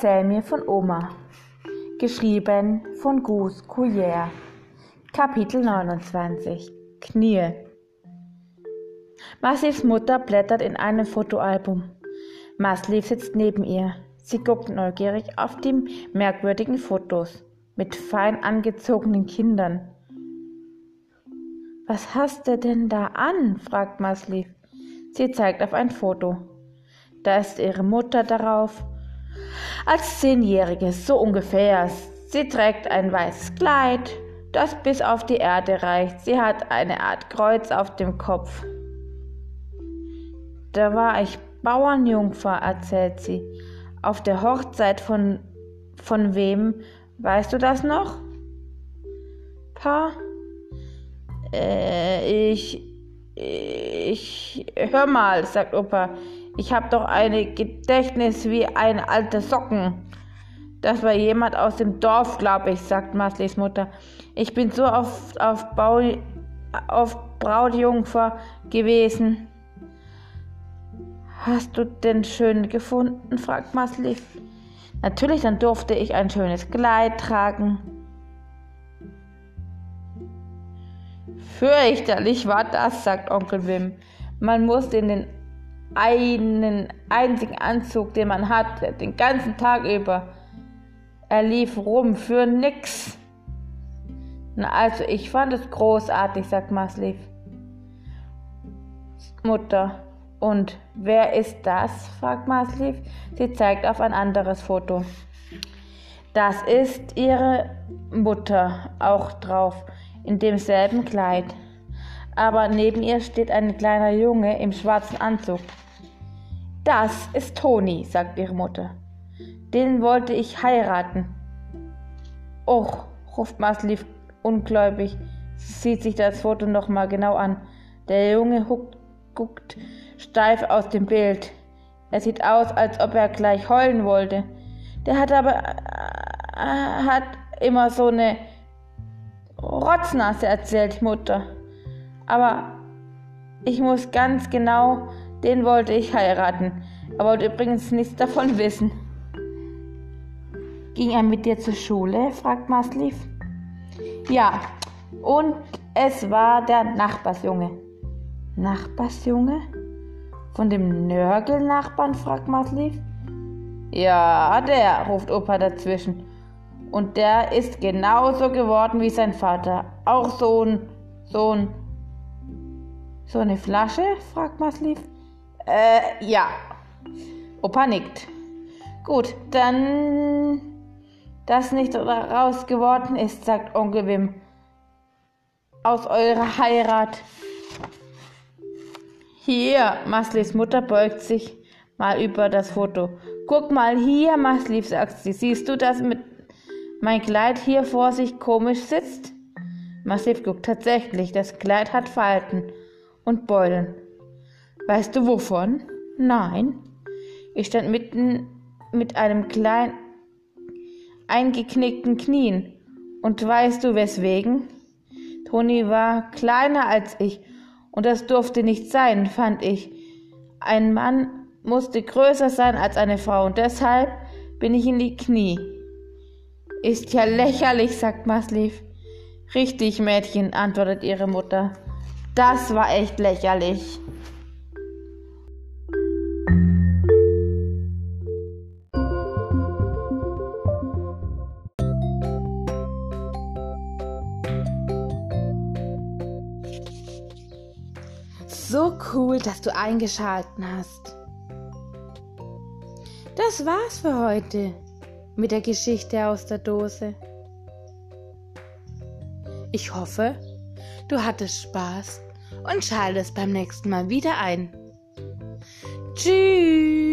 Erzähl mir von Oma. Geschrieben von Gus Couillère. Kapitel 29 Knie. Maslivs Mutter blättert in einem Fotoalbum. Masliv sitzt neben ihr. Sie guckt neugierig auf die merkwürdigen Fotos mit fein angezogenen Kindern. Was hast du denn da an? fragt Masliv. Sie zeigt auf ein Foto. Da ist ihre Mutter darauf als Zehnjährige, so ungefähr. Sie trägt ein weißes Kleid, das bis auf die Erde reicht. Sie hat eine Art Kreuz auf dem Kopf. Da war ich Bauernjungfer, erzählt sie. Auf der Hochzeit von von wem? Weißt du das noch? Pa? Äh, ich. Ich. Hör mal, sagt Opa. Ich hab doch ein Gedächtnis wie ein alter Socken. Das war jemand aus dem Dorf, glaube ich, sagt Maslis Mutter. Ich bin so oft auf, Bau, auf Brautjungfer gewesen. Hast du denn schön gefunden? fragt Masli. Natürlich, dann durfte ich ein schönes Kleid tragen. Fürchterlich war das, sagt Onkel Wim. Man musste in den einen einzigen Anzug, den man hatte, den ganzen Tag über. Er lief rum für nix. Na, also ich fand es großartig, sagt Masliv. Mutter. Und wer ist das? fragt Masliv. Sie zeigt auf ein anderes Foto. Das ist ihre Mutter auch drauf, in demselben Kleid. Aber neben ihr steht ein kleiner Junge im schwarzen Anzug. Das ist Toni, sagt ihre Mutter. Den wollte ich heiraten. Och, ruft Masliv ungläubig, sieht sich das Foto nochmal genau an. Der Junge huckt, guckt steif aus dem Bild. Er sieht aus, als ob er gleich heulen wollte. Der hat aber äh, hat immer so eine Rotznase, erzählt Mutter. Aber ich muss ganz genau den wollte ich heiraten, aber wollte übrigens nichts davon wissen. Ging er mit dir zur Schule? fragt Masliv. Ja, und es war der Nachbarsjunge. Nachbarsjunge? Von dem Nörgelnachbarn? fragt Masliv. Ja, der, ruft Opa dazwischen. Und der ist genauso geworden wie sein Vater. Auch so ein, so ein, so eine Flasche? fragt Masliv. Äh, ja. Opa nickt. Gut, dann das nicht raus geworden ist, sagt Onkel Wim. Aus eurer Heirat. Hier, Maslis Mutter beugt sich mal über das Foto. Guck mal hier, Masliv, sagt sie. Siehst du, dass mit mein Kleid hier vor sich komisch sitzt? Masliv guckt tatsächlich. Das Kleid hat Falten und Beulen. Weißt du wovon? Nein. Ich stand mitten mit einem kleinen eingeknickten Knien. Und weißt du weswegen? Toni war kleiner als ich und das durfte nicht sein, fand ich. Ein Mann musste größer sein als eine Frau und deshalb bin ich in die Knie. Ist ja lächerlich, sagt Masliv. Richtig, Mädchen, antwortet ihre Mutter. Das war echt lächerlich. So cool, dass du eingeschalten hast. Das war's für heute mit der Geschichte aus der Dose. Ich hoffe, du hattest Spaß und schalte es beim nächsten Mal wieder ein. Tschüss!